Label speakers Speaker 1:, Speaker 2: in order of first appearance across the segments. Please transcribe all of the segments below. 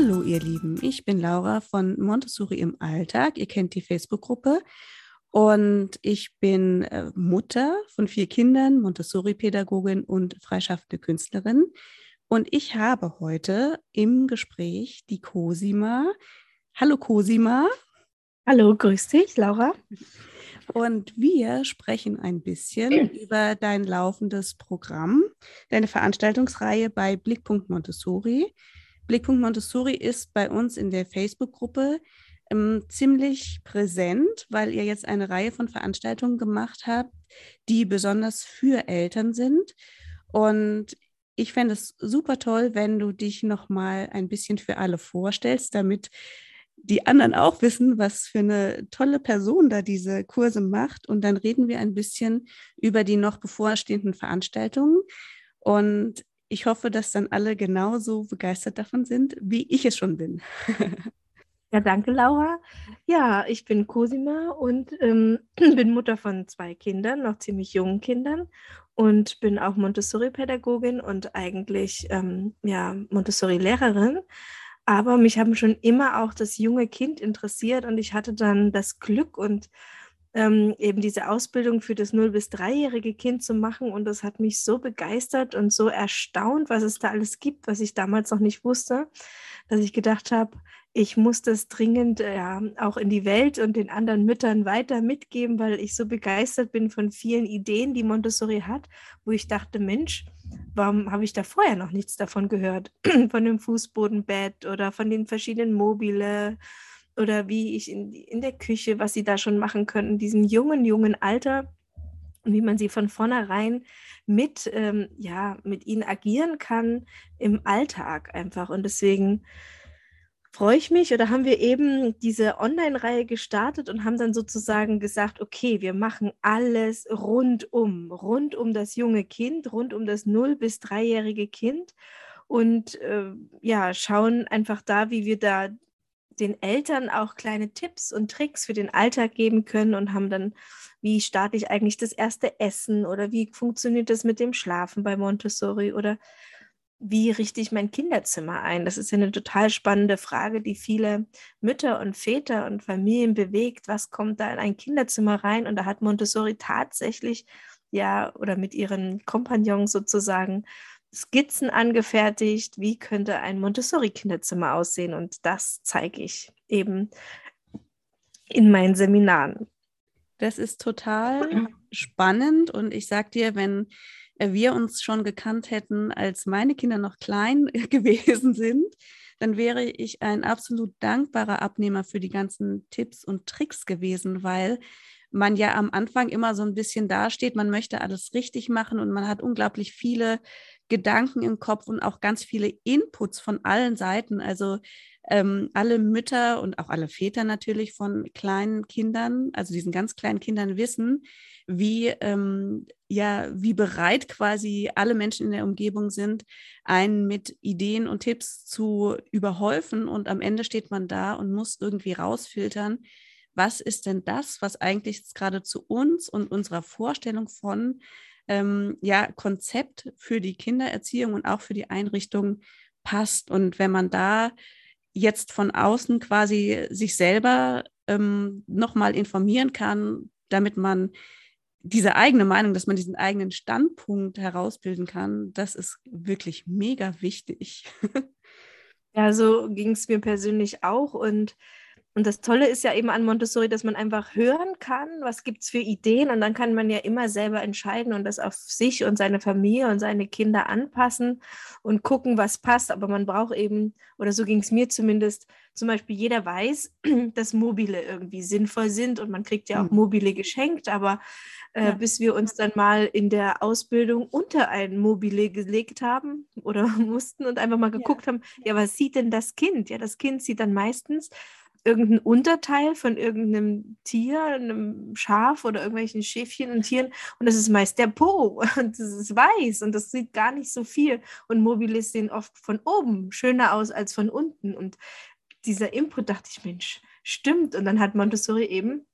Speaker 1: Hallo ihr Lieben, ich bin Laura von Montessori im Alltag. Ihr kennt die Facebook-Gruppe und ich bin äh, Mutter von vier Kindern, Montessori-Pädagogin und freischaffende Künstlerin. Und ich habe heute im Gespräch die Cosima. Hallo Cosima.
Speaker 2: Hallo, grüß dich, Laura.
Speaker 1: Und wir sprechen ein bisschen über dein laufendes Programm, deine Veranstaltungsreihe bei Blickpunkt Montessori. Blickpunkt Montessori ist bei uns in der Facebook-Gruppe ähm, ziemlich präsent, weil ihr jetzt eine Reihe von Veranstaltungen gemacht habt, die besonders für Eltern sind. Und ich fände es super toll, wenn du dich noch mal ein bisschen für alle vorstellst, damit die anderen auch wissen, was für eine tolle Person da diese Kurse macht. Und dann reden wir ein bisschen über die noch bevorstehenden Veranstaltungen. Und ich hoffe, dass dann alle genauso begeistert davon sind, wie ich es schon bin.
Speaker 2: ja, danke, Laura. Ja, ich bin Cosima und ähm, bin Mutter von zwei Kindern, noch ziemlich jungen Kindern und bin auch Montessori-Pädagogin und eigentlich ähm, ja, Montessori-Lehrerin. Aber mich haben schon immer auch das junge Kind interessiert und ich hatte dann das Glück und ähm, eben diese Ausbildung für das 0- bis 3-jährige Kind zu machen. Und das hat mich so begeistert und so erstaunt, was es da alles gibt, was ich damals noch nicht wusste, dass ich gedacht habe, ich muss das dringend äh, ja, auch in die Welt und den anderen Müttern weiter mitgeben, weil ich so begeistert bin von vielen Ideen, die Montessori hat, wo ich dachte, Mensch, warum habe ich da vorher noch nichts davon gehört? von dem Fußbodenbett oder von den verschiedenen Mobile oder wie ich in, in der Küche, was sie da schon machen können, in diesem jungen, jungen Alter wie man sie von vornherein mit, ähm, ja, mit ihnen agieren kann im Alltag einfach. Und deswegen freue ich mich oder haben wir eben diese Online-Reihe gestartet und haben dann sozusagen gesagt, okay, wir machen alles rundum, rund um das junge Kind, rund um das 0- bis 3-jährige Kind und äh, ja, schauen einfach da, wie wir da den Eltern auch kleine Tipps und Tricks für den Alltag geben können und haben dann, wie starte ich eigentlich das erste Essen oder wie funktioniert das mit dem Schlafen bei Montessori oder wie richte ich mein Kinderzimmer ein? Das ist ja eine total spannende Frage, die viele Mütter und Väter und Familien bewegt. Was kommt da in ein Kinderzimmer rein? Und da hat Montessori tatsächlich ja oder mit ihren Kompagnons sozusagen Skizzen angefertigt, wie könnte ein Montessori-Kinderzimmer aussehen. Und das zeige ich eben in meinen Seminaren.
Speaker 1: Das ist total spannend und ich sage dir, wenn wir uns schon gekannt hätten, als meine Kinder noch klein gewesen sind, dann wäre ich ein absolut dankbarer Abnehmer für die ganzen Tipps und Tricks gewesen, weil man ja am Anfang immer so ein bisschen dasteht, man möchte alles richtig machen und man hat unglaublich viele Gedanken im Kopf und auch ganz viele Inputs von allen Seiten. Also ähm, alle Mütter und auch alle Väter natürlich von kleinen Kindern, also diesen ganz kleinen Kindern wissen, wie, ähm, ja, wie bereit quasi alle Menschen in der Umgebung sind, einen mit Ideen und Tipps zu überhäufen. Und am Ende steht man da und muss irgendwie rausfiltern, was ist denn das, was eigentlich gerade zu uns und unserer Vorstellung von ähm, ja, Konzept für die Kindererziehung und auch für die Einrichtung passt. Und wenn man da jetzt von außen quasi sich selber ähm, nochmal informieren kann, damit man diese eigene Meinung, dass man diesen eigenen Standpunkt herausbilden kann, das ist wirklich mega wichtig.
Speaker 2: Ja, so ging es mir persönlich auch. Und und das Tolle ist ja eben an Montessori, dass man einfach hören kann, was gibt es für Ideen und dann kann man ja immer selber entscheiden und das auf sich und seine Familie und seine Kinder anpassen und gucken, was passt. Aber man braucht eben, oder so ging es mir zumindest, zum Beispiel jeder weiß, dass Mobile irgendwie sinnvoll sind und man kriegt ja auch hm. Mobile geschenkt, aber äh, ja. bis wir uns dann mal in der Ausbildung unter ein Mobile gelegt haben oder mussten und einfach mal geguckt ja. haben, ja, was sieht denn das Kind? Ja, das Kind sieht dann meistens irgendein Unterteil von irgendeinem Tier, einem Schaf oder irgendwelchen Schäfchen und Tieren und das ist meist der Po und das ist weiß und das sieht gar nicht so viel und Mobilis sehen oft von oben schöner aus als von unten und dieser Input dachte ich, Mensch, stimmt und dann hat Montessori eben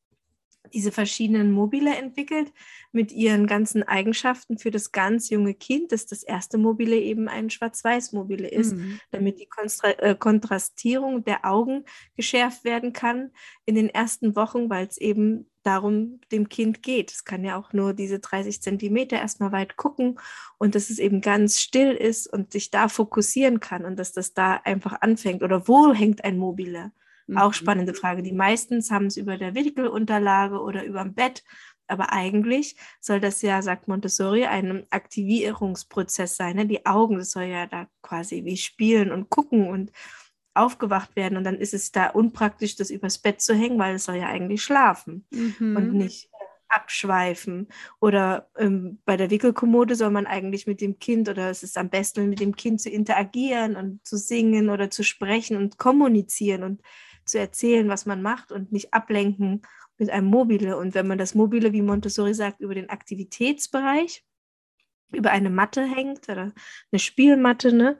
Speaker 2: diese verschiedenen Mobile entwickelt mit ihren ganzen Eigenschaften für das ganz junge Kind, dass das erste Mobile eben ein Schwarz-Weiß-Mobile ist, mhm. damit die Konstra äh, Kontrastierung der Augen geschärft werden kann in den ersten Wochen, weil es eben darum dem Kind geht. Es kann ja auch nur diese 30 Zentimeter erstmal weit gucken und dass es eben ganz still ist und sich da fokussieren kann und dass das da einfach anfängt. Oder wo hängt ein Mobile? Auch mhm. spannende Frage. Die meistens haben es über der Wickelunterlage oder über dem Bett. Aber eigentlich soll das ja, sagt Montessori, ein Aktivierungsprozess sein. Ne? Die Augen, das soll ja da quasi wie spielen und gucken und aufgewacht werden. Und dann ist es da unpraktisch, das übers Bett zu hängen, weil es soll ja eigentlich schlafen mhm. und nicht abschweifen. Oder ähm, bei der Wickelkommode soll man eigentlich mit dem Kind oder es ist am besten, mit dem Kind zu interagieren und zu singen oder zu sprechen und kommunizieren und zu erzählen, was man macht und nicht ablenken mit einem Mobile. Und wenn man das Mobile, wie Montessori sagt, über den Aktivitätsbereich, über eine Matte hängt oder eine Spielmatte, ne,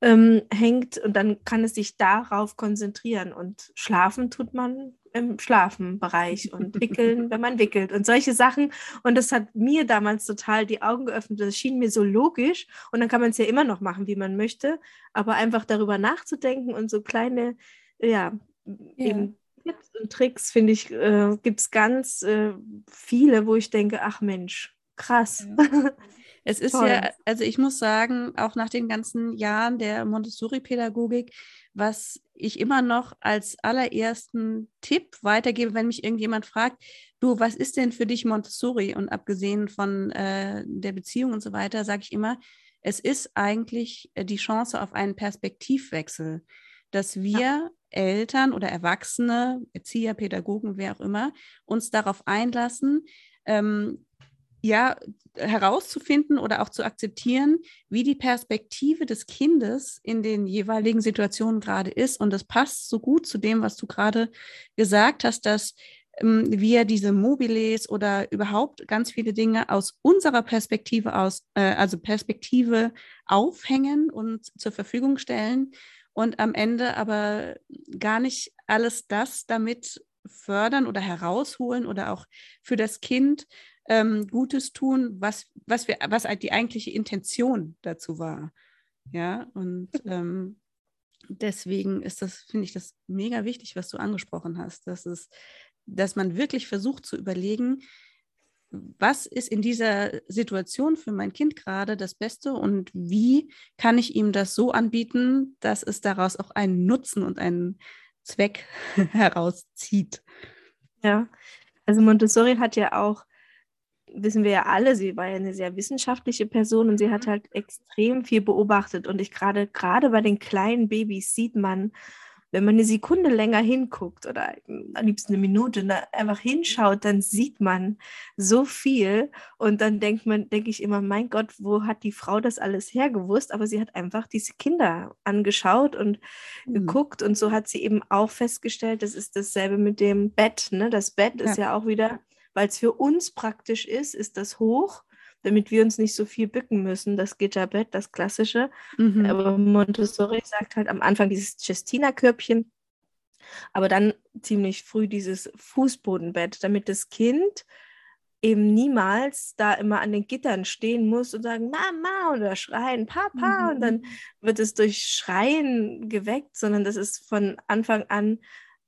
Speaker 2: ähm, hängt und dann kann es sich darauf konzentrieren. Und schlafen tut man im Schlafenbereich und wickeln, wenn man wickelt und solche Sachen. Und das hat mir damals total die Augen geöffnet. Das schien mir so logisch. Und dann kann man es ja immer noch machen, wie man möchte. Aber einfach darüber nachzudenken und so kleine, ja, ja. eben Tipps und Tricks, finde ich, äh, gibt es ganz äh, viele, wo ich denke, ach Mensch, krass. Ja.
Speaker 1: Es ist Toll. ja, also ich muss sagen, auch nach den ganzen Jahren der Montessori-Pädagogik, was ich immer noch als allerersten Tipp weitergebe, wenn mich irgendjemand fragt, du, was ist denn für dich Montessori? Und abgesehen von äh, der Beziehung und so weiter, sage ich immer, es ist eigentlich äh, die Chance auf einen Perspektivwechsel, dass wir ja. Eltern oder Erwachsene, Erzieher, Pädagogen, wer auch immer, uns darauf einlassen, ähm, ja, herauszufinden oder auch zu akzeptieren, wie die Perspektive des Kindes in den jeweiligen Situationen gerade ist. Und das passt so gut zu dem, was du gerade gesagt hast, dass ähm, wir diese Mobiles oder überhaupt ganz viele Dinge aus unserer Perspektive aus, äh, also Perspektive aufhängen und zur Verfügung stellen und am Ende aber gar nicht alles das damit fördern oder herausholen oder auch für das Kind ähm, Gutes tun, was, was, wir, was halt die eigentliche Intention dazu war. Ja, und ähm, deswegen ist das, finde ich, das mega wichtig, was du angesprochen hast, dass es, dass man wirklich versucht zu überlegen, was ist in dieser Situation für mein Kind gerade das Beste und wie kann ich ihm das so anbieten, dass es daraus auch einen Nutzen und einen Zweck herauszieht.
Speaker 2: Ja, also Montessori hat ja auch wissen wir ja alle, sie war ja eine sehr wissenschaftliche Person und sie hat mhm. halt extrem viel beobachtet. Und ich gerade, gerade bei den kleinen Babys sieht man, wenn man eine Sekunde länger hinguckt oder am liebsten eine Minute ne, einfach hinschaut, dann sieht man so viel. Und dann denkt man, denke ich immer, mein Gott, wo hat die Frau das alles hergewusst? Aber sie hat einfach diese Kinder angeschaut und mhm. geguckt. Und so hat sie eben auch festgestellt, das ist dasselbe mit dem Bett. Ne? Das Bett ja. ist ja auch wieder weil es für uns praktisch ist, ist das hoch, damit wir uns nicht so viel bücken müssen. Das Gitterbett, das klassische. Mhm. Aber Montessori sagt halt am Anfang dieses Cestina-Körbchen, aber dann ziemlich früh dieses Fußbodenbett, damit das Kind eben niemals da immer an den Gittern stehen muss und sagen Mama oder schreien Papa mhm. und dann wird es durch Schreien geweckt, sondern das ist von Anfang an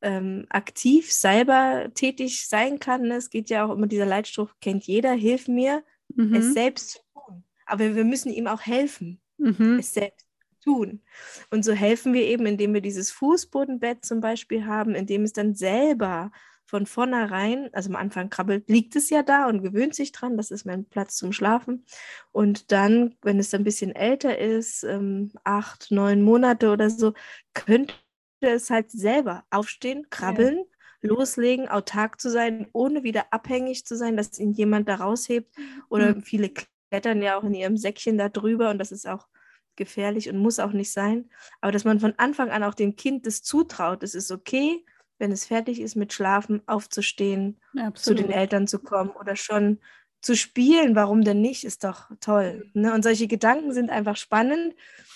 Speaker 2: ähm, aktiv selber tätig sein kann. Es geht ja auch immer dieser Leitspruch, kennt jeder, hilf mir, mhm. es selbst zu tun. Aber wir müssen ihm auch helfen, mhm. es selbst zu tun. Und so helfen wir eben, indem wir dieses Fußbodenbett zum Beispiel haben, indem es dann selber von vornherein, also am Anfang krabbelt, liegt es ja da und gewöhnt sich dran, das ist mein Platz zum Schlafen. Und dann, wenn es dann ein bisschen älter ist, ähm, acht, neun Monate oder so, könnte es halt selber aufstehen, krabbeln, ja. Loslegen, autark zu sein, ohne wieder abhängig zu sein, dass ihn jemand da raushebt. Oder mhm. viele klettern ja auch in ihrem Säckchen da drüber und das ist auch gefährlich und muss auch nicht sein. Aber dass man von Anfang an auch dem Kind das zutraut, es ist okay, wenn es fertig ist mit Schlafen, aufzustehen, ja, zu den Eltern zu kommen oder schon zu spielen, warum denn nicht, ist doch toll. Ne? Und solche Gedanken sind einfach spannend.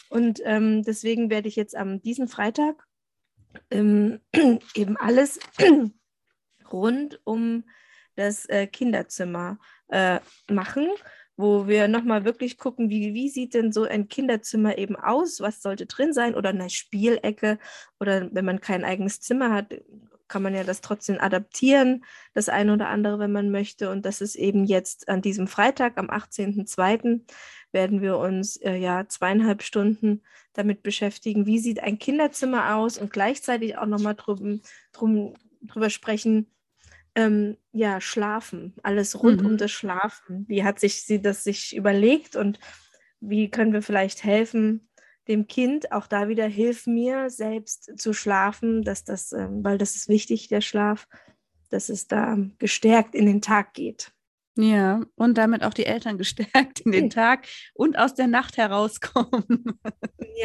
Speaker 2: Und ähm, deswegen werde ich jetzt am diesen Freitag ähm, eben alles rund um das äh, Kinderzimmer äh, machen, wo wir nochmal wirklich gucken, wie, wie sieht denn so ein Kinderzimmer eben aus, was sollte drin sein oder eine Spielecke oder wenn man kein eigenes Zimmer hat, kann man ja das trotzdem adaptieren, das eine oder andere, wenn man möchte. Und das ist eben jetzt an diesem Freitag, am 18.02., werden wir uns äh, ja zweieinhalb Stunden damit beschäftigen, wie sieht ein Kinderzimmer aus und gleichzeitig auch nochmal drum, drum, drüber sprechen, ähm, ja, Schlafen, alles rund mhm. um das Schlafen. Wie hat sich sie das sich überlegt und wie können wir vielleicht helfen, dem Kind, auch da wieder, hilf mir selbst zu schlafen, dass das, ähm, weil das ist wichtig, der Schlaf, dass es da gestärkt in den Tag geht.
Speaker 1: Ja, und damit auch die Eltern gestärkt in den Tag und aus der Nacht herauskommen.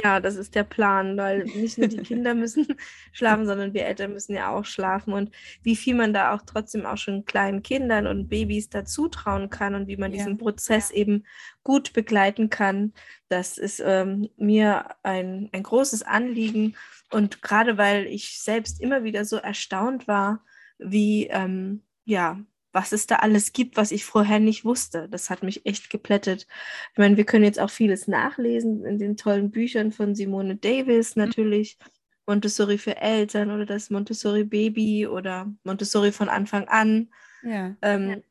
Speaker 2: Ja, das ist der Plan, weil nicht nur die Kinder müssen schlafen, sondern wir Eltern müssen ja auch schlafen. Und wie viel man da auch trotzdem auch schon kleinen Kindern und Babys dazu trauen kann und wie man ja. diesen Prozess eben gut begleiten kann, das ist ähm, mir ein, ein großes Anliegen. Und gerade weil ich selbst immer wieder so erstaunt war, wie ähm, ja, was es da alles gibt, was ich vorher nicht wusste. Das hat mich echt geplättet. Ich meine, wir können jetzt auch vieles nachlesen in den tollen Büchern von Simone Davis mhm. natürlich. Montessori für Eltern oder das Montessori Baby oder Montessori von Anfang an. Ja. Ähm,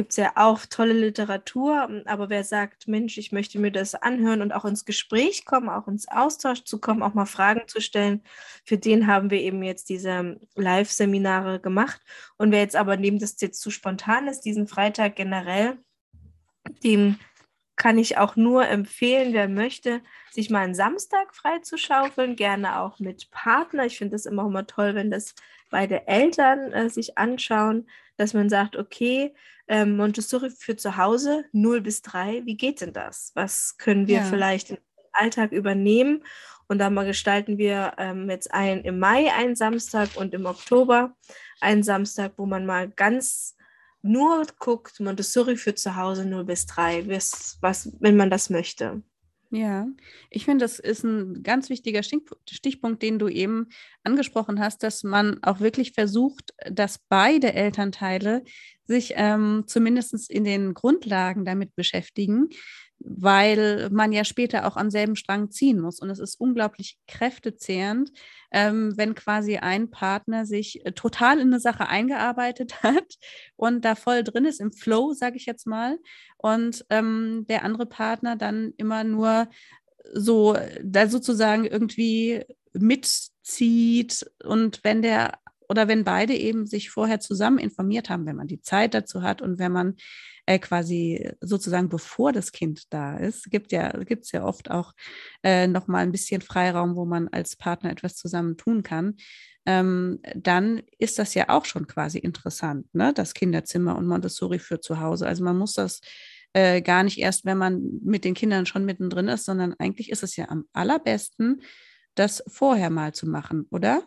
Speaker 2: gibt es ja auch tolle Literatur, aber wer sagt, Mensch, ich möchte mir das anhören und auch ins Gespräch kommen, auch ins Austausch zu kommen, auch mal Fragen zu stellen, für den haben wir eben jetzt diese Live-Seminare gemacht. Und wer jetzt aber neben das jetzt zu spontan ist, diesen Freitag generell, dem kann ich auch nur empfehlen, wer möchte, sich mal einen Samstag freizuschaufeln, gerne auch mit Partner. Ich finde das immer, immer toll, wenn das beide Eltern äh, sich anschauen, dass man sagt, okay, ähm, Montessori für zu Hause 0 bis 3, wie geht denn das? Was können wir ja. vielleicht im Alltag übernehmen? Und da mal gestalten wir ähm, jetzt ein, im Mai einen Samstag und im Oktober einen Samstag, wo man mal ganz nur guckt, Montessori für zu Hause 0 bis 3, was, was, wenn man das möchte.
Speaker 1: Ja, ich finde, das ist ein ganz wichtiger Stichpunkt, den du eben angesprochen hast, dass man auch wirklich versucht, dass beide Elternteile sich ähm, zumindest in den Grundlagen damit beschäftigen, weil man ja später auch am selben Strang ziehen muss. Und es ist unglaublich kräftezehrend, ähm, wenn quasi ein Partner sich äh, total in eine Sache eingearbeitet hat und da voll drin ist, im Flow, sage ich jetzt mal, und ähm, der andere Partner dann immer nur so da sozusagen irgendwie mitzieht und wenn der oder wenn beide eben sich vorher zusammen informiert haben, wenn man die Zeit dazu hat und wenn man äh, quasi sozusagen bevor das Kind da ist, gibt ja gibt es ja oft auch äh, noch mal ein bisschen Freiraum, wo man als Partner etwas zusammen tun kann. Ähm, dann ist das ja auch schon quasi interessant, ne? Das Kinderzimmer und Montessori für zu Hause. Also man muss das äh, gar nicht erst, wenn man mit den Kindern schon mittendrin ist, sondern eigentlich ist es ja am allerbesten, das vorher mal zu machen, oder?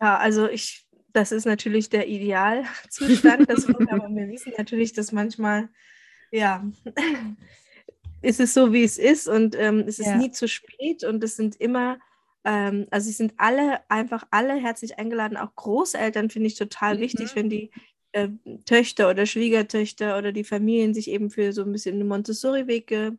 Speaker 2: Ja, also ich, das ist natürlich der Idealzustand, das, aber wir wissen natürlich, dass manchmal, ja, ist es so, wie es ist und ähm, es ist ja. nie zu spät und es sind immer, ähm, also es sind alle, einfach alle herzlich eingeladen, auch Großeltern finde ich total mhm. wichtig, wenn die äh, Töchter oder Schwiegertöchter oder die Familien sich eben für so ein bisschen einen Montessori-Weg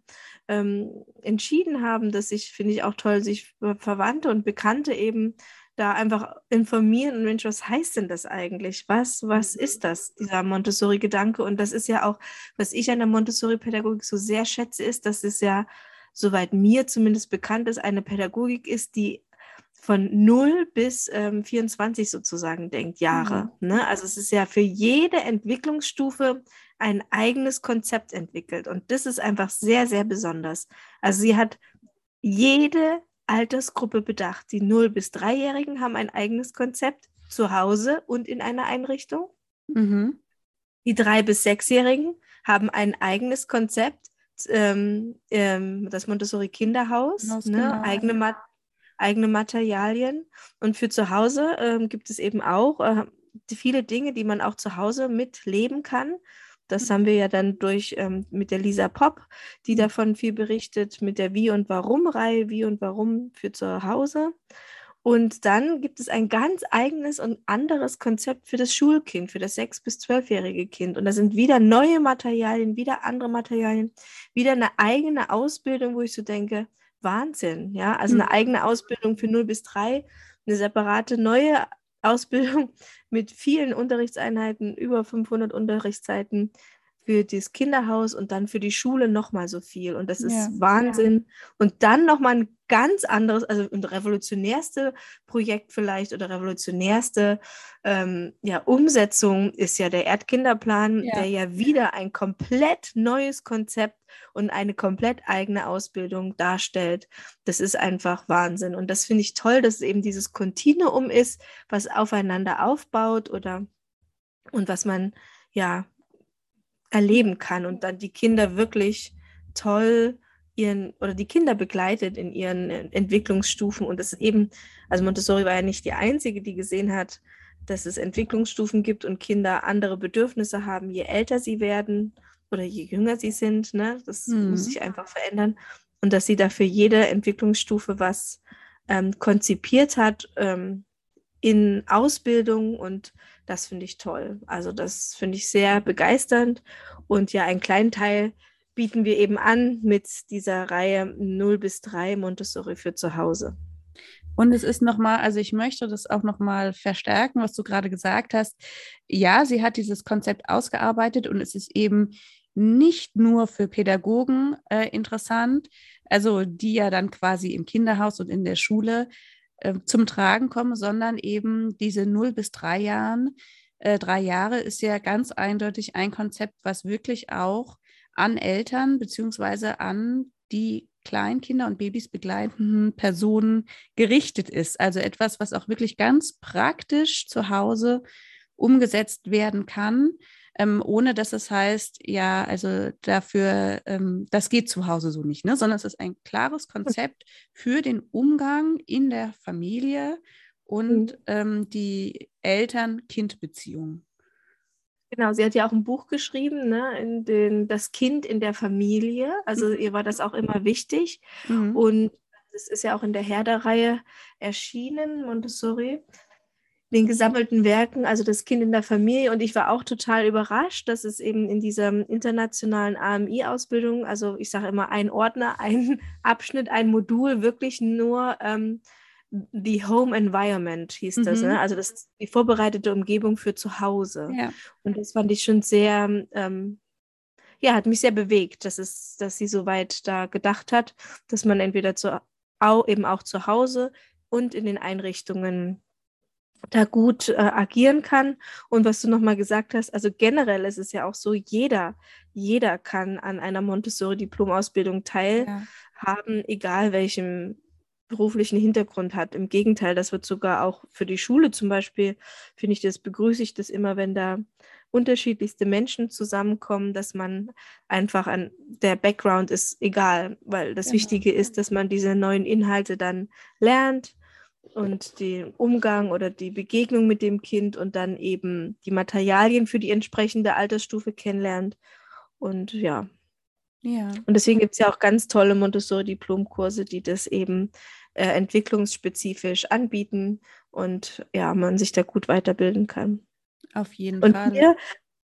Speaker 2: ähm, entschieden haben, dass sich, finde ich auch toll, sich Verwandte und Bekannte eben da einfach informieren und Mensch, was heißt denn das eigentlich? Was, was mhm. ist das, dieser Montessori-Gedanke? Und das ist ja auch, was ich an der Montessori-Pädagogik so sehr schätze, ist, dass es ja, soweit mir zumindest bekannt ist, eine Pädagogik ist, die von 0 bis ähm, 24 sozusagen denkt, Jahre. Mhm. Ne? Also es ist ja für jede Entwicklungsstufe ein eigenes Konzept entwickelt. Und das ist einfach sehr, sehr besonders. Also sie hat jede Altersgruppe bedacht. Die 0- bis 3-Jährigen haben ein eigenes Konzept zu Hause und in einer Einrichtung. Mhm. Die 3- bis 6-Jährigen haben ein eigenes Konzept, ähm, ähm, das Montessori Kinderhaus, ne? genau. eigene, Ma eigene Materialien. Und für zu Hause ähm, gibt es eben auch äh, viele Dinge, die man auch zu Hause mitleben kann. Das haben wir ja dann durch ähm, mit der Lisa Pop, die mhm. davon viel berichtet, mit der Wie und Warum-Reihe, Wie und Warum für zu Hause. Und dann gibt es ein ganz eigenes und anderes Konzept für das Schulkind, für das sechs- bis zwölfjährige Kind. Und da sind wieder neue Materialien, wieder andere Materialien, wieder eine eigene Ausbildung, wo ich so denke, Wahnsinn, ja. Also eine mhm. eigene Ausbildung für 0 bis 3, eine separate neue Ausbildung mit vielen Unterrichtseinheiten, über 500 Unterrichtszeiten, für das Kinderhaus und dann für die Schule nochmal so viel. Und das ist ja, Wahnsinn. Ja. Und dann nochmal ein ganz anderes, also ein revolutionärste Projekt vielleicht oder revolutionärste ähm, ja, Umsetzung ist ja der Erdkinderplan, ja. der ja wieder ein komplett neues Konzept und eine komplett eigene Ausbildung darstellt. Das ist einfach Wahnsinn. Und das finde ich toll, dass es eben dieses Kontinuum ist, was aufeinander aufbaut oder und was man ja erleben kann und dann die Kinder wirklich toll ihren oder die Kinder begleitet in ihren äh, Entwicklungsstufen und das ist eben, also Montessori war ja nicht die einzige, die gesehen hat, dass es Entwicklungsstufen gibt und Kinder andere Bedürfnisse haben, je älter sie werden oder je jünger sie sind. Ne? Das mhm. muss sich einfach verändern und dass sie dafür jede Entwicklungsstufe was ähm, konzipiert hat ähm, in Ausbildung und das finde ich toll. Also das finde ich sehr begeisternd. Und ja, einen kleinen Teil bieten wir eben an mit dieser Reihe 0 bis 3 Montessori für zu Hause.
Speaker 1: Und es ist nochmal, also ich möchte das auch nochmal verstärken, was du gerade gesagt hast. Ja, sie hat dieses Konzept ausgearbeitet und es ist eben nicht nur für Pädagogen äh, interessant, also die ja dann quasi im Kinderhaus und in der Schule äh, zum Tragen kommen, sondern eben diese 0 bis 3 Jahren. Äh, drei Jahre ist ja ganz eindeutig ein Konzept, was wirklich auch an Eltern beziehungsweise an die Kleinkinder und Babys begleitenden Personen gerichtet ist. Also etwas, was auch wirklich ganz praktisch zu Hause umgesetzt werden kann ähm, ohne dass es heißt, ja, also dafür, ähm, das geht zu Hause so nicht, ne? sondern es ist ein klares Konzept für den Umgang in der Familie und mhm. ähm, die Eltern-Kind-Beziehung.
Speaker 2: Genau, sie hat ja auch ein Buch geschrieben, ne, in den, Das Kind in der Familie. Also mhm. ihr war das auch immer wichtig. Mhm. Und es ist ja auch in der Herder-Reihe erschienen, Montessori den gesammelten Werken, also das Kind in der Familie. Und ich war auch total überrascht, dass es eben in dieser internationalen AMI-Ausbildung, also ich sage immer ein Ordner, ein Abschnitt, ein Modul, wirklich nur ähm, The Home Environment hieß das, ne? mhm. ne? also das, die vorbereitete Umgebung für zu Hause. Ja. Und das fand ich schon sehr, ähm, ja, hat mich sehr bewegt, dass, es, dass sie so weit da gedacht hat, dass man entweder zu, auch, eben auch zu Hause und in den Einrichtungen da gut äh, agieren kann. Und was du nochmal gesagt hast, also generell ist es ja auch so, jeder, jeder kann an einer Montessori-Diplomausbildung teilhaben, ja. egal welchem beruflichen Hintergrund hat. Im Gegenteil, das wird sogar auch für die Schule zum Beispiel, finde ich das, begrüße ich das immer, wenn da unterschiedlichste Menschen zusammenkommen, dass man einfach an der Background ist egal, weil das genau. Wichtige ist, dass man diese neuen Inhalte dann lernt, und den Umgang oder die Begegnung mit dem Kind und dann eben die Materialien für die entsprechende Altersstufe kennenlernt. Und ja. Ja. Und deswegen gibt es ja auch ganz tolle Montessori-Diplomkurse, die das eben äh, entwicklungsspezifisch anbieten und ja, man sich da gut weiterbilden kann.
Speaker 1: Auf jeden und Fall.
Speaker 2: Hier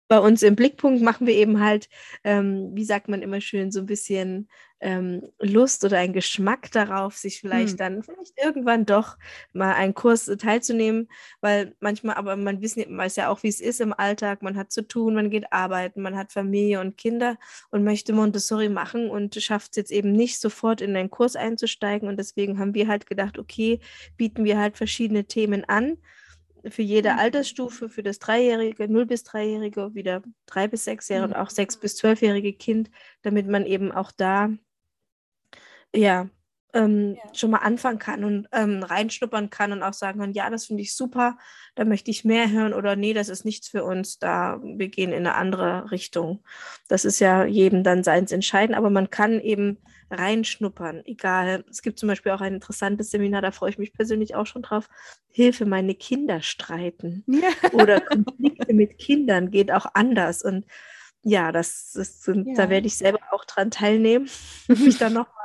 Speaker 2: bei uns im Blickpunkt machen wir eben halt, ähm, wie sagt man immer schön, so ein bisschen ähm, Lust oder einen Geschmack darauf, sich vielleicht hm. dann vielleicht irgendwann doch mal einen Kurs teilzunehmen, weil manchmal, aber man wissen, weiß ja auch, wie es ist im Alltag, man hat zu tun, man geht arbeiten, man hat Familie und Kinder und möchte Montessori machen und schafft es jetzt eben nicht sofort in einen Kurs einzusteigen. Und deswegen haben wir halt gedacht, okay, bieten wir halt verschiedene Themen an für jede mhm. Altersstufe, für das Dreijährige, 0 bis Dreijährige, wieder drei bis sechsjährige und mhm. auch sechs bis zwölfjährige Kind, damit man eben auch da ja, ähm, ja. schon mal anfangen kann und ähm, reinschnuppern kann und auch sagen kann, ja, das finde ich super, da möchte ich mehr hören oder nee, das ist nichts für uns, da wir gehen in eine andere Richtung. Das ist ja jedem dann seins entscheiden, aber man kann eben reinschnuppern, egal. Es gibt zum Beispiel auch ein interessantes Seminar, da freue ich mich persönlich auch schon drauf. Hilfe, meine Kinder streiten. Ja. Oder Konflikte mit Kindern geht auch anders. Und ja, das, das sind, ja. da werde ich selber auch dran teilnehmen, mich dann nochmal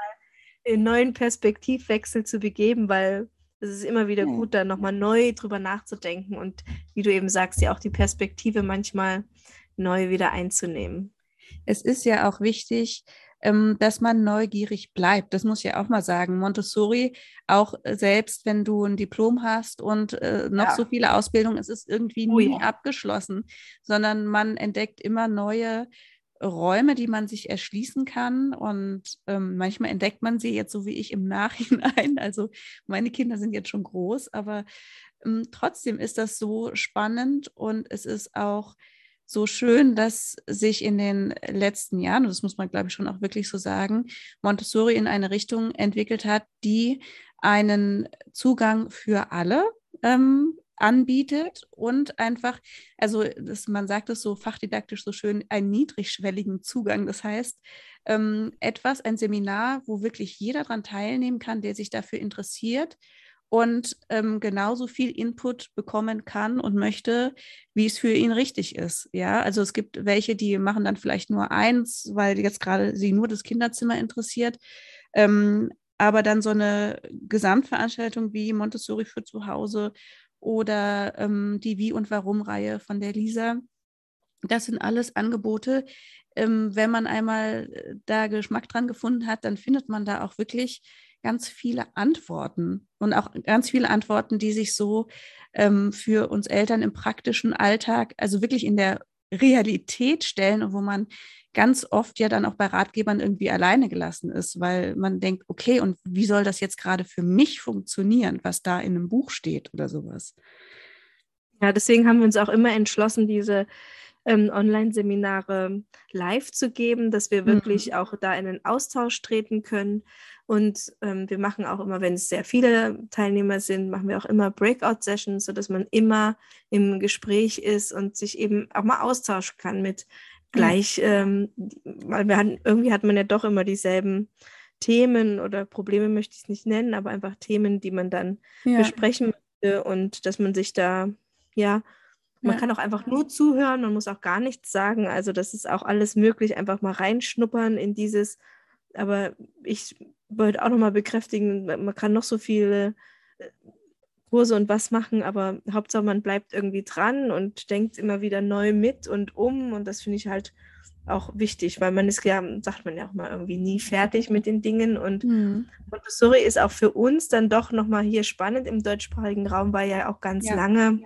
Speaker 2: in neuen Perspektivwechsel zu begeben, weil es ist immer wieder gut, da nochmal neu drüber nachzudenken und wie du eben sagst, ja auch die Perspektive manchmal neu wieder einzunehmen.
Speaker 1: Es ist ja auch wichtig, ähm, dass man neugierig bleibt. Das muss ich ja auch mal sagen. Montessori, auch äh, selbst wenn du ein Diplom hast und äh, noch ja. so viele Ausbildungen, es ist irgendwie oh, nie ja. abgeschlossen, sondern man entdeckt immer neue Räume, die man sich erschließen kann. Und ähm, manchmal entdeckt man sie jetzt so wie ich im Nachhinein. Also meine Kinder sind jetzt schon groß, aber ähm, trotzdem ist das so spannend und es ist auch so schön, dass sich in den letzten Jahren, und das muss man, glaube ich, schon auch wirklich so sagen, Montessori in eine Richtung entwickelt hat, die einen Zugang für alle ähm, anbietet und einfach, also das, man sagt es so fachdidaktisch so schön, einen niedrigschwelligen Zugang. Das heißt, ähm, etwas, ein Seminar, wo wirklich jeder daran teilnehmen kann, der sich dafür interessiert und ähm, genauso viel Input bekommen kann und möchte, wie es für ihn richtig ist. Ja, also es gibt welche, die machen dann vielleicht nur eins, weil jetzt gerade sie nur das Kinderzimmer interessiert. Ähm, aber dann so eine Gesamtveranstaltung wie Montessori für zu Hause oder ähm, die Wie- und Warum-Reihe von der Lisa, das sind alles Angebote. Ähm, wenn man einmal äh, da Geschmack dran gefunden hat, dann findet man da auch wirklich ganz viele Antworten und auch ganz viele Antworten, die sich so ähm, für uns Eltern im praktischen Alltag, also wirklich in der Realität stellen und wo man ganz oft ja dann auch bei Ratgebern irgendwie alleine gelassen ist, weil man denkt, okay, und wie soll das jetzt gerade für mich funktionieren, was da in einem Buch steht oder sowas?
Speaker 2: Ja, deswegen haben wir uns auch immer entschlossen, diese ähm, Online-Seminare live zu geben, dass wir wirklich mhm. auch da in den Austausch treten können. Und ähm, wir machen auch immer, wenn es sehr viele Teilnehmer sind, machen wir auch immer Breakout-Sessions, sodass man immer im Gespräch ist und sich eben auch mal austauschen kann mit gleich, ähm, weil wir hatten, irgendwie hat man ja doch immer dieselben Themen oder Probleme möchte ich es nicht nennen, aber einfach Themen, die man dann ja. besprechen möchte und dass man sich da, ja, man ja. kann auch einfach nur zuhören, man muss auch gar nichts sagen. Also das ist auch alles möglich, einfach mal reinschnuppern in dieses, aber ich wollte auch nochmal bekräftigen, man kann noch so viele äh, Kurse und was machen, aber Hauptsache man bleibt irgendwie dran und denkt immer wieder neu mit und um und das finde ich halt auch wichtig, weil man ist ja, sagt man ja auch mal irgendwie nie fertig mit den Dingen und mhm. Montessori ist auch für uns dann doch nochmal hier spannend im deutschsprachigen Raum, weil ja auch ganz ja. lange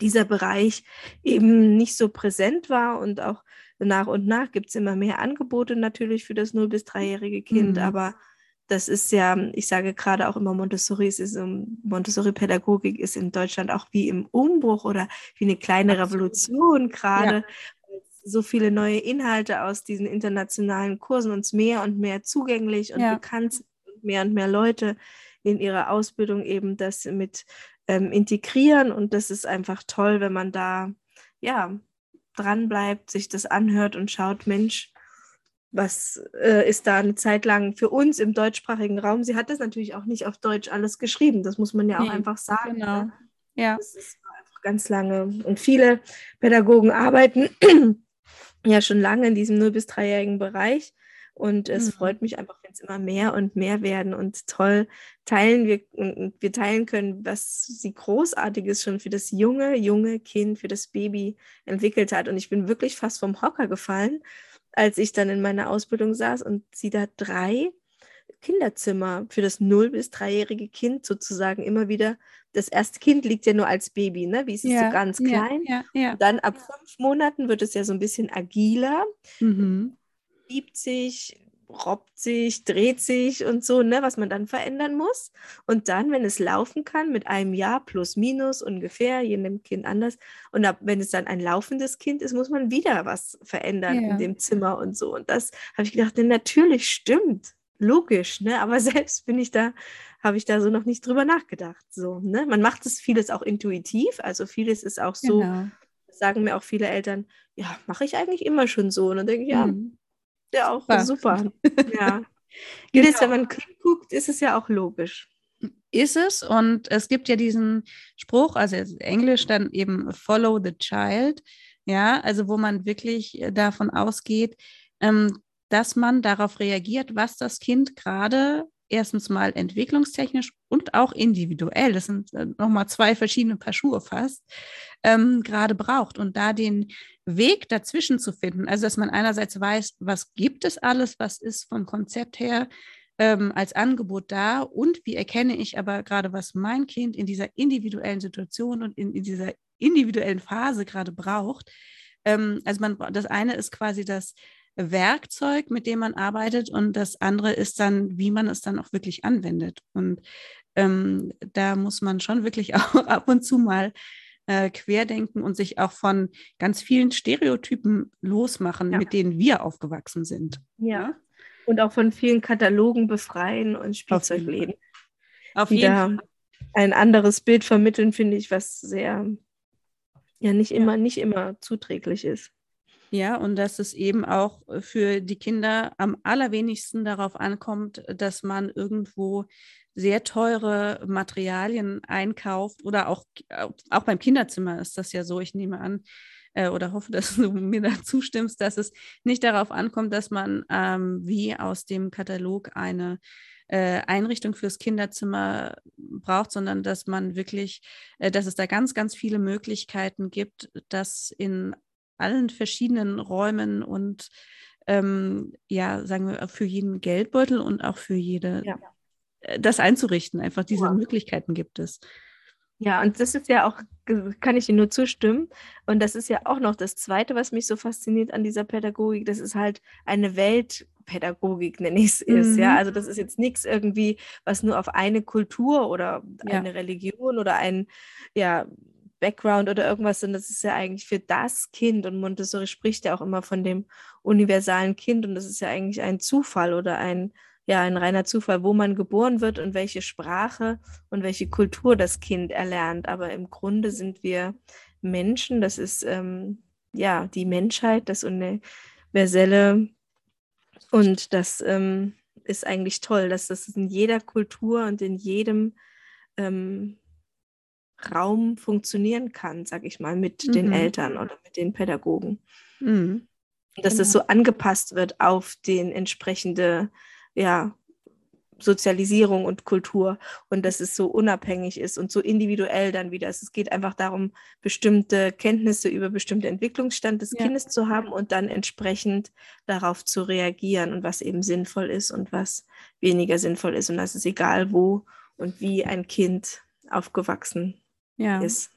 Speaker 2: dieser Bereich eben nicht so präsent war und auch nach und nach gibt es immer mehr Angebote natürlich für das 0- bis 3-jährige Kind, mhm. aber das ist ja, ich sage gerade auch immer Montessori, es ist Montessori-Pädagogik ist in Deutschland auch wie im Umbruch oder wie eine kleine Revolution gerade. Ja. So viele neue Inhalte aus diesen internationalen Kursen uns mehr und mehr zugänglich und ja. bekannt sind und mehr und mehr Leute in ihrer Ausbildung eben das mit ähm, integrieren und das ist einfach toll, wenn man da ja dran bleibt, sich das anhört und schaut, Mensch, was äh, ist da eine Zeit lang für uns im deutschsprachigen Raum? Sie hat das natürlich auch nicht auf Deutsch alles geschrieben, das muss man ja auch nee, einfach sagen. Genau. Ne? Ja. Das ist einfach ganz lange. Und viele Pädagogen arbeiten ja schon lange in diesem 0- bis 3-jährigen Bereich. Und es mhm. freut mich einfach, wenn es immer mehr und mehr werden und toll teilen wir und wir teilen können, was sie großartiges schon für das junge, junge Kind, für das Baby entwickelt hat. Und ich bin wirklich fast vom Hocker gefallen, als ich dann in meiner Ausbildung saß und sie da drei Kinderzimmer für das 0- bis 3-jährige Kind sozusagen immer wieder. Das erste Kind liegt ja nur als Baby, ne? Wie ist es ja, so ganz klein? Ja, ja, dann ab fünf Monaten wird es ja so ein bisschen agiler. Mhm schiebt sich, robbt sich, dreht sich und so, ne, was man dann verändern muss. Und dann, wenn es laufen kann, mit einem Jahr plus minus ungefähr, jedem Kind anders. Und ab, wenn es dann ein laufendes Kind ist, muss man wieder was verändern ja. in dem Zimmer und so. Und das habe ich gedacht, denn natürlich stimmt. Logisch, ne? Aber selbst bin ich da, habe ich da so noch nicht drüber nachgedacht. So, ne? Man macht es vieles auch intuitiv, also vieles ist auch so, genau. sagen mir auch viele Eltern, ja, mache ich eigentlich immer schon so. Und dann denke ich, ja, mhm ja auch super. super. Ja. Jedes, genau. wenn man guckt, ist es ja auch logisch.
Speaker 1: Ist es und es gibt ja diesen Spruch, also Englisch dann eben Follow the Child, ja, also wo man wirklich davon ausgeht, ähm, dass man darauf reagiert, was das Kind gerade erstens mal entwicklungstechnisch und auch individuell, das sind äh, nochmal zwei verschiedene Paar Schuhe fast, ähm, gerade braucht. Und da den Weg dazwischen zu finden, also dass man einerseits weiß, was gibt es alles, was ist vom Konzept her ähm, als Angebot da und wie erkenne ich aber gerade, was mein Kind in dieser individuellen Situation und in, in dieser individuellen Phase gerade braucht. Ähm, also man, das eine ist quasi das Werkzeug, mit dem man arbeitet und das andere ist dann, wie man es dann auch wirklich anwendet. Und ähm, da muss man schon wirklich auch ab und zu mal äh, querdenken und sich auch von ganz vielen Stereotypen losmachen, ja. mit denen wir aufgewachsen sind.
Speaker 2: Ja. Und auch von vielen Katalogen befreien und Spielzeugleben.
Speaker 1: Auf jeden Fall.
Speaker 2: Ein anderes Bild vermitteln, finde ich, was sehr, ja, nicht immer, ja. nicht immer zuträglich ist.
Speaker 1: Ja, und dass es eben auch für die Kinder am allerwenigsten darauf ankommt, dass man irgendwo sehr teure Materialien einkauft oder auch, auch beim Kinderzimmer ist das ja so, ich nehme an äh, oder hoffe, dass du mir da zustimmst, dass es nicht darauf ankommt, dass man ähm, wie aus dem Katalog eine äh, Einrichtung fürs Kinderzimmer braucht, sondern dass man wirklich, äh, dass es da ganz, ganz viele Möglichkeiten gibt, das in allen verschiedenen Räumen und ähm, ja, sagen wir, für jeden Geldbeutel und auch für jede, ja. Äh, das einzurichten. Einfach diese ja. Möglichkeiten gibt es.
Speaker 2: Ja, und das ist ja auch, kann ich dir nur zustimmen. Und das ist ja auch noch das Zweite, was mich so fasziniert an dieser Pädagogik. Das ist halt eine Weltpädagogik, nenne ich es, mhm. ja. Also das ist jetzt nichts irgendwie, was nur auf eine Kultur oder eine ja. Religion oder ein, ja, Background oder irgendwas, sondern das ist ja eigentlich für das Kind und Montessori spricht ja auch immer von dem universalen Kind und das ist ja eigentlich ein Zufall oder ein, ja, ein reiner Zufall, wo man geboren wird und welche Sprache und welche Kultur das Kind erlernt. Aber im Grunde sind wir Menschen, das ist ähm, ja die Menschheit, das Universelle und das ähm, ist eigentlich toll, dass das in jeder Kultur und in jedem ähm, Raum funktionieren kann, sag ich mal, mit mhm. den Eltern oder mit den Pädagogen. Mhm. Dass genau. das so angepasst wird auf den entsprechende, ja, Sozialisierung und Kultur und dass es so unabhängig ist und so individuell dann wieder ist. Es geht einfach darum, bestimmte Kenntnisse über bestimmte Entwicklungsstand des ja. Kindes zu haben und dann entsprechend darauf zu reagieren und was eben sinnvoll ist und was weniger sinnvoll ist. Und das ist egal, wo und wie ein Kind aufgewachsen
Speaker 1: ja. ist.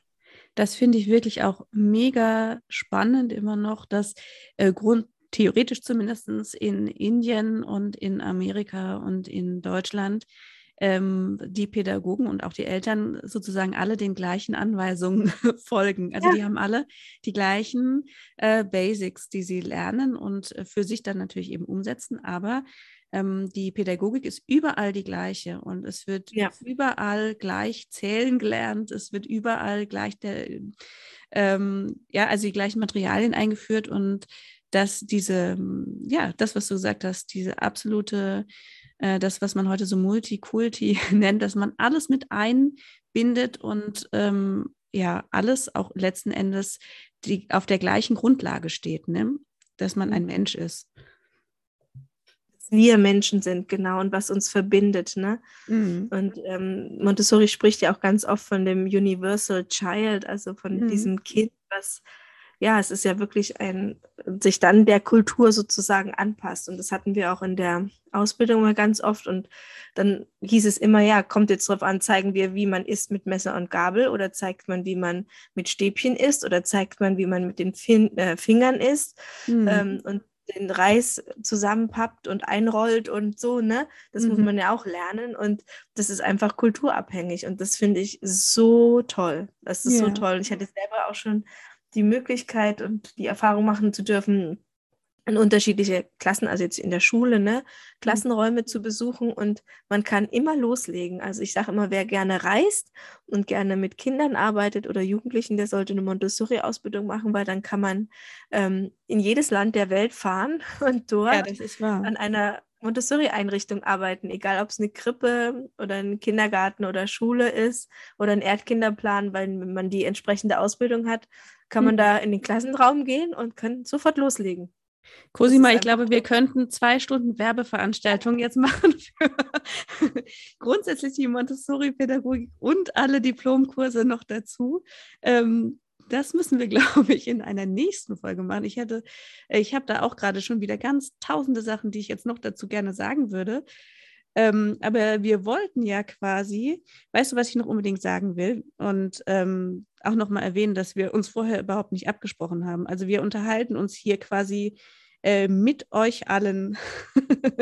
Speaker 1: Das finde ich wirklich auch mega spannend immer noch, dass äh, Grund, theoretisch zumindest in Indien und in Amerika und in Deutschland ähm, die Pädagogen und auch die Eltern sozusagen alle den gleichen Anweisungen folgen. Also ja. die haben alle die gleichen äh, Basics, die sie lernen und äh, für sich dann natürlich eben umsetzen, aber ähm, die Pädagogik ist überall die gleiche und es wird ja. überall gleich zählen gelernt, es wird überall gleich der, ähm, ja, also die gleichen Materialien eingeführt und dass diese, ja, das, was du gesagt hast, diese absolute, äh, das, was man heute so Multikulti nennt, dass man alles mit einbindet und ähm, ja, alles auch letzten Endes die, auf der gleichen Grundlage steht, ne? dass man ein Mensch ist
Speaker 2: wir Menschen sind, genau, und was uns verbindet. Ne? Mhm. Und ähm, Montessori spricht ja auch ganz oft von dem Universal Child, also von mhm. diesem Kind, was ja, es ist ja wirklich ein, sich dann der Kultur sozusagen anpasst. Und das hatten wir auch in der Ausbildung mal ganz oft. Und dann hieß es immer, ja, kommt jetzt drauf an, zeigen wir, wie man isst mit Messer und Gabel oder zeigt man, wie man mit Stäbchen isst oder zeigt man, wie man mit den fin äh, Fingern isst. Mhm. Ähm, und den Reis zusammenpappt und einrollt und so, ne? Das mhm. muss man ja auch lernen und das ist einfach kulturabhängig und das finde ich so toll. Das ist ja. so toll. Ich hatte selber auch schon die Möglichkeit und die Erfahrung machen zu dürfen, in unterschiedliche Klassen, also jetzt in der Schule, ne, Klassenräume zu besuchen und man kann immer loslegen. Also ich sage immer, wer gerne reist und gerne mit Kindern arbeitet oder Jugendlichen, der sollte eine Montessori-Ausbildung machen, weil dann kann man ähm, in jedes Land der Welt fahren und dort ja, an einer Montessori-Einrichtung arbeiten, egal ob es eine Krippe oder ein Kindergarten oder Schule ist oder ein Erdkinderplan, weil man die entsprechende Ausbildung hat, kann man mhm. da in den Klassenraum gehen und kann sofort loslegen.
Speaker 1: Cosima, ich glaube, wir könnten zwei Stunden Werbeveranstaltung jetzt machen für grundsätzlich die Montessori-Pädagogik und alle Diplomkurse noch dazu. Ähm, das müssen wir, glaube ich, in einer nächsten Folge machen. Ich hätte, äh, ich habe da auch gerade schon wieder ganz tausende Sachen, die ich jetzt noch dazu gerne sagen würde. Ähm, aber wir wollten ja quasi, weißt du, was ich noch unbedingt sagen will? Und ähm, auch nochmal erwähnen, dass wir uns vorher überhaupt nicht abgesprochen haben. Also wir unterhalten uns hier quasi äh, mit euch allen.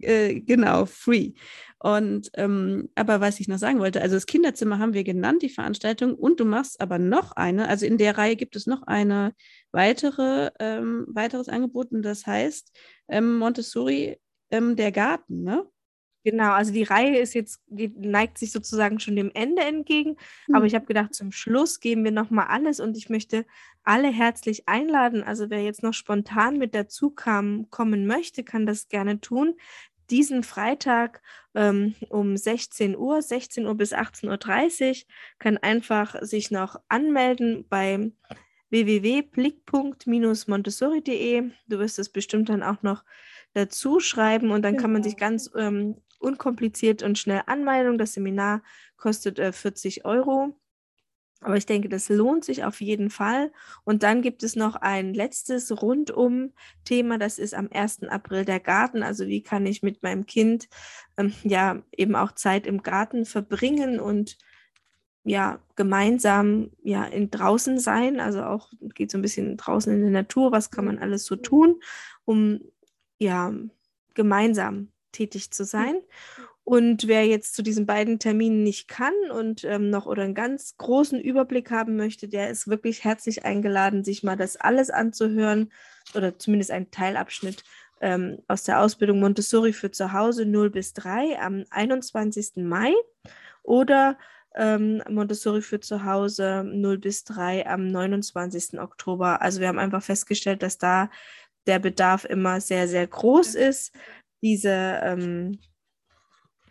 Speaker 1: äh, genau, free. Und ähm, aber was ich noch sagen wollte, also das Kinderzimmer haben wir genannt, die Veranstaltung, und du machst aber noch eine, also in der Reihe gibt es noch eine weitere, ähm, weiteres Angebot, und das heißt ähm, Montessori ähm, der Garten, ne?
Speaker 2: Genau, also die Reihe ist jetzt, die neigt sich sozusagen schon dem Ende entgegen. Mhm. Aber ich habe gedacht, zum Schluss geben wir nochmal alles und ich möchte alle herzlich einladen. Also wer jetzt noch spontan mit dazu kam, kommen möchte, kann das gerne tun. Diesen Freitag ähm, um 16 Uhr, 16 Uhr bis 18.30 Uhr, kann einfach sich noch anmelden bei www.blickpunkt-montessori.de. Du wirst es bestimmt dann auch noch dazu schreiben und dann genau. kann man sich ganz ähm, unkompliziert und schnell Anmeldung. Das Seminar kostet äh, 40 Euro. Aber ich denke, das lohnt sich auf jeden Fall. Und dann gibt es noch ein letztes Rundum-Thema. Das ist am 1. April der Garten. Also wie kann ich mit meinem Kind ähm, ja eben auch Zeit im Garten verbringen und ja gemeinsam ja in draußen sein. Also auch geht so ein bisschen draußen in der Natur. Was kann man alles so tun, um ja gemeinsam tätig zu sein. Und wer jetzt zu diesen beiden Terminen nicht kann und ähm, noch oder einen ganz großen Überblick haben möchte, der ist wirklich herzlich eingeladen, sich mal das alles anzuhören oder zumindest einen Teilabschnitt ähm, aus der Ausbildung Montessori für zu Hause 0 bis 3 am 21. Mai oder ähm, Montessori für zu Hause 0 bis 3 am 29. Oktober. Also wir haben einfach festgestellt, dass da der Bedarf immer sehr, sehr groß ist diese ähm,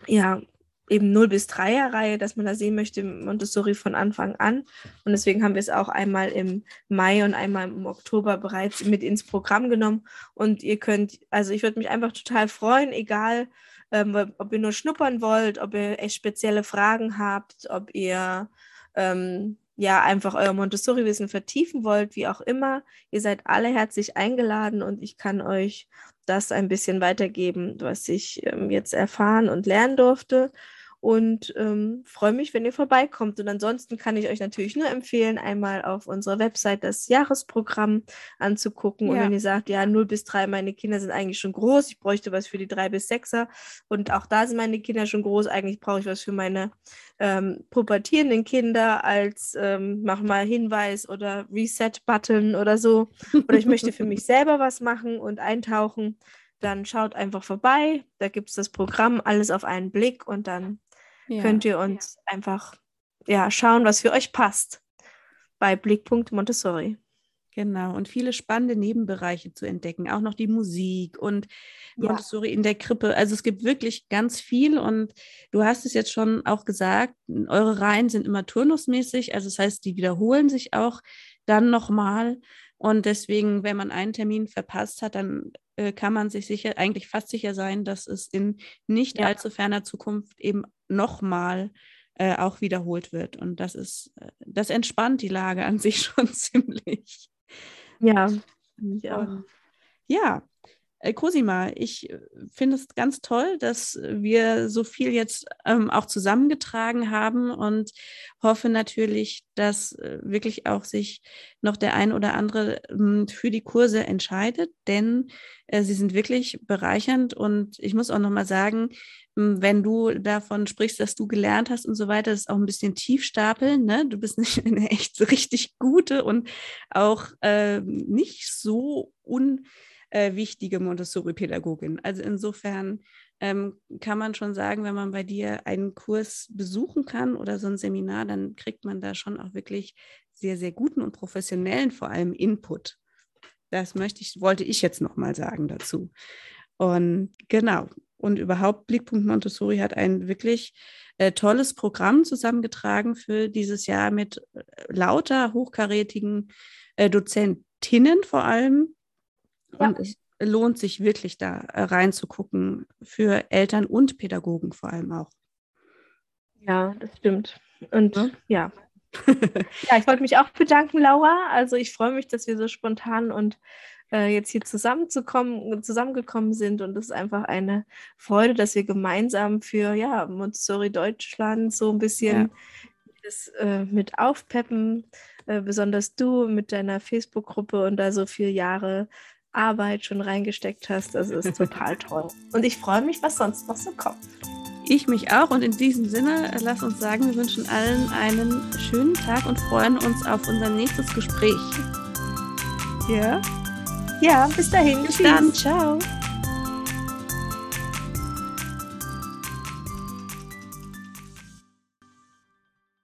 Speaker 2: ja, eben 0 bis 3er Reihe, dass man da sehen möchte, Montessori von Anfang an. Und deswegen haben wir es auch einmal im Mai und einmal im Oktober bereits mit ins Programm genommen. Und ihr könnt, also ich würde mich einfach total freuen, egal ähm, ob ihr nur schnuppern wollt, ob ihr echt spezielle Fragen habt, ob ihr ähm, ja einfach euer Montessori-Wissen vertiefen wollt, wie auch immer. Ihr seid alle herzlich eingeladen und ich kann euch das ein bisschen weitergeben, was ich ähm, jetzt erfahren und lernen durfte und ähm, freue mich, wenn ihr vorbeikommt. Und ansonsten kann ich euch natürlich nur empfehlen, einmal auf unserer Website das Jahresprogramm anzugucken. Ja. Und wenn ihr sagt, ja, 0 bis 3, meine Kinder sind eigentlich schon groß, ich bräuchte was für die 3 bis 6er und auch da sind meine Kinder schon groß, eigentlich brauche ich was für meine ähm, pubertierenden Kinder als ähm, mach mal Hinweis oder Reset-Button oder so. Oder ich möchte für mich selber was machen und eintauchen dann schaut einfach vorbei. Da gibt es das Programm, alles auf einen Blick und dann ja. könnt ihr uns ja. einfach ja, schauen, was für euch passt bei Blickpunkt Montessori.
Speaker 1: Genau, und viele spannende Nebenbereiche zu entdecken, auch noch die Musik und ja. Montessori in der Krippe. Also es gibt wirklich ganz viel und du hast es jetzt schon auch gesagt, eure Reihen sind immer turnusmäßig, also das heißt, die wiederholen sich auch dann nochmal. Und deswegen, wenn man einen Termin verpasst hat, dann äh, kann man sich sicher, eigentlich fast sicher sein, dass es in nicht ja. allzu ferner Zukunft eben nochmal äh, auch wiederholt wird. Und das ist, äh, das entspannt die Lage an sich schon ziemlich.
Speaker 2: Ja,
Speaker 1: ja. Ja, Cosima, ich äh, finde es ganz toll, dass wir so viel jetzt ähm, auch zusammengetragen haben und hoffe natürlich, dass äh, wirklich auch sich noch der ein oder andere ähm, für die Kurse entscheidet, denn äh, sie sind wirklich bereichernd und ich muss auch noch mal sagen, ähm, wenn du davon sprichst, dass du gelernt hast und so weiter, das ist auch ein bisschen tiefstapeln. Ne? Du bist nicht eine echt richtig gute und auch äh, nicht so un äh, wichtige Montessori-Pädagogin. Also insofern ähm, kann man schon sagen, wenn man bei dir einen Kurs besuchen kann oder so ein Seminar, dann kriegt man da schon auch wirklich sehr, sehr guten und professionellen vor allem Input. Das möchte ich, wollte ich jetzt nochmal sagen dazu. Und genau. Und überhaupt Blickpunkt Montessori hat ein wirklich äh, tolles Programm zusammengetragen für dieses Jahr mit äh, lauter hochkarätigen äh, Dozentinnen vor allem, Ja. Und es lohnt sich wirklich da äh, reinzugucken, für Eltern und Pädagogen vor allem auch.
Speaker 2: Ja, das stimmt. Und ja, ja. ja ich wollte mich auch bedanken, Laura. Also ich freue mich, dass wir so spontan und äh, jetzt hier zusammenzukommen, zusammengekommen sind. Und es ist einfach eine Freude, dass wir gemeinsam für ja, Montessori Deutschland so ein bisschen ja. das äh, mit aufpeppen. Äh, besonders du mit deiner Facebook-Gruppe und da so viele Jahre Arbeit schon reingesteckt hast. Das ist total toll. Und ich freue mich, was sonst noch so kommt.
Speaker 1: Ich mich auch und in diesem Sinne, äh, lass uns sagen, wir wünschen allen einen schönen Tag und freuen uns auf unser nächstes Gespräch.
Speaker 2: Ja? Ja, bis dahin.
Speaker 1: Bis Tschüss. dann. Ciao.